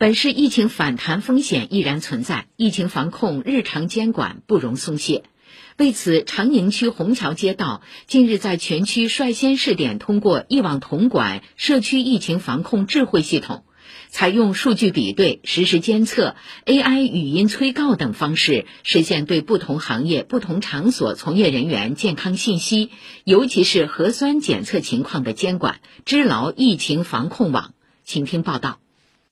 本市疫情反弹风险依然存在，疫情防控日常监管不容松懈。为此，长宁区虹桥街道近日在全区率先试点通过一网统管社区疫情防控智慧系统，采用数据比对、实时监测、AI 语音催告等方式，实现对不同行业、不同场所从业人员健康信息，尤其是核酸检测情况的监管，织牢疫情防控网。请听报道。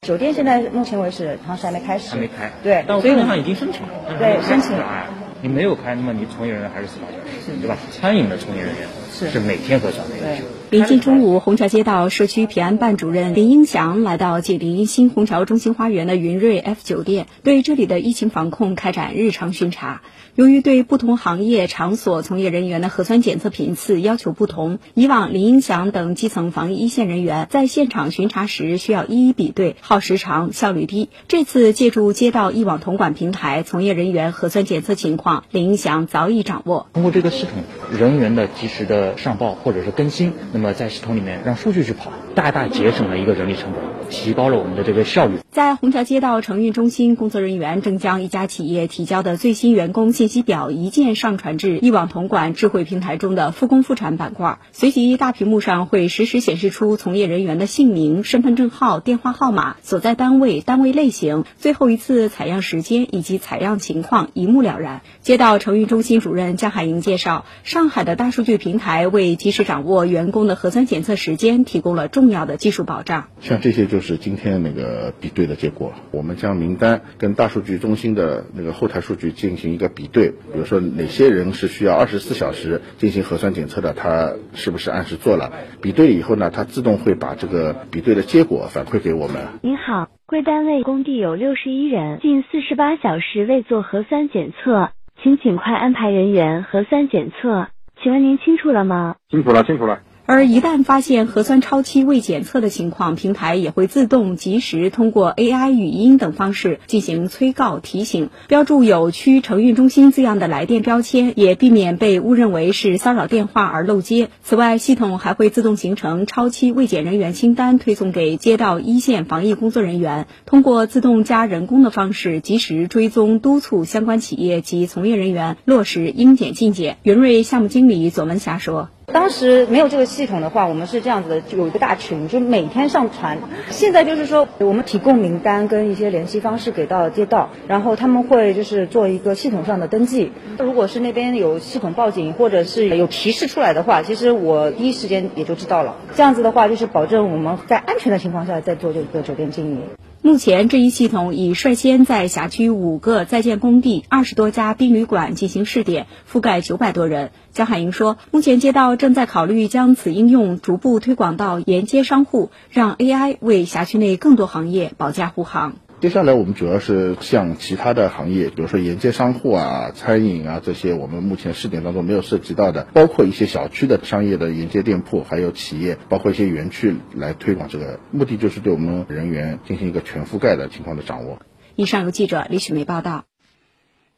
酒店现在目前为止好像还没开始，还没开。对，但我看上已经申请了。对，申请了。你没有开，那么你从业人员还是四八小时，对吧？餐饮的从业人员是每天核酸的要求。临近中午，虹桥街道社区平安办主任林英祥来到紧邻新虹桥中心花园的云瑞 F 酒店，对这里的疫情防控开展日常巡查。由于对不同行业场所从业人员的核酸检测频次要求不同，以往林英祥等基层防疫一线人员在现场巡查时需要一一比对，耗时长，效率低。这次借助街道一网统管平台，从业人员核酸检测情况，林英祥早已掌握。通过这个系统，人员的及时的上报或者是更新，那么在系统里面让数据去跑，大大节省了一个人力成本，提高了我们的这个效率。在虹桥街道承运中心，工作人员正将一家企业提交的最新员工信。息表一键上传至一网统管智慧平台中的复工复产板块，随即大屏幕上会实时显示出从业人员的姓名、身份证号、电话号码、所在单位、单位类型、最后一次采样时间以及采样情况，一目了然。街道承运中心主任江海英介绍，上海的大数据平台为及时掌握员工的核酸检测时间提供了重要的技术保障。像这些就是今天那个比对的结果，我们将名单跟大数据中心的那个后台数据进行一个比对。对，比如说哪些人是需要二十四小时进行核酸检测的，他是不是按时做了？比对以后呢，它自动会把这个比对的结果反馈给我们。您好，贵单位工地有六十一人，近四十八小时未做核酸检测，请尽快安排人员核酸检测。请问您清楚了吗？清楚了，清楚了。而一旦发现核酸超期未检测的情况，平台也会自动及时通过 AI 语音等方式进行催告提醒，标注有区承运中心字样的来电标签，也避免被误认为是骚扰电话而漏接。此外，系统还会自动形成超期未检人员清单，推送给街道一线防疫工作人员，通过自动加人工的方式，及时追踪督促相关企业及从业人员落实应检尽检。云瑞项目经理左文霞说。当时没有这个系统的话，我们是这样子的，就有一个大群，就每天上传。现在就是说，我们提供名单跟一些联系方式给到街道，然后他们会就是做一个系统上的登记。如果是那边有系统报警或者是有提示出来的话，其实我第一时间也就知道了。这样子的话，就是保证我们在安全的情况下在做这个酒店经营。目前，这一系统已率先在辖区五个在建工地、二十多家宾旅馆进行试点，覆盖九百多人。江海英说，目前街道正在考虑将此应用逐步推广到沿街商户，让 AI 为辖区内更多行业保驾护航。接下来我们主要是向其他的行业，比如说沿街商户啊、餐饮啊这些，我们目前试点当中没有涉及到的，包括一些小区的商业的沿街店铺，还有企业，包括一些园区来推广这个，目的就是对我们人员进行一个全覆盖的情况的掌握。以上由记者李雪梅报道。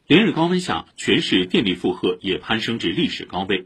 连日高温下，全市电力负荷也攀升至历史高位。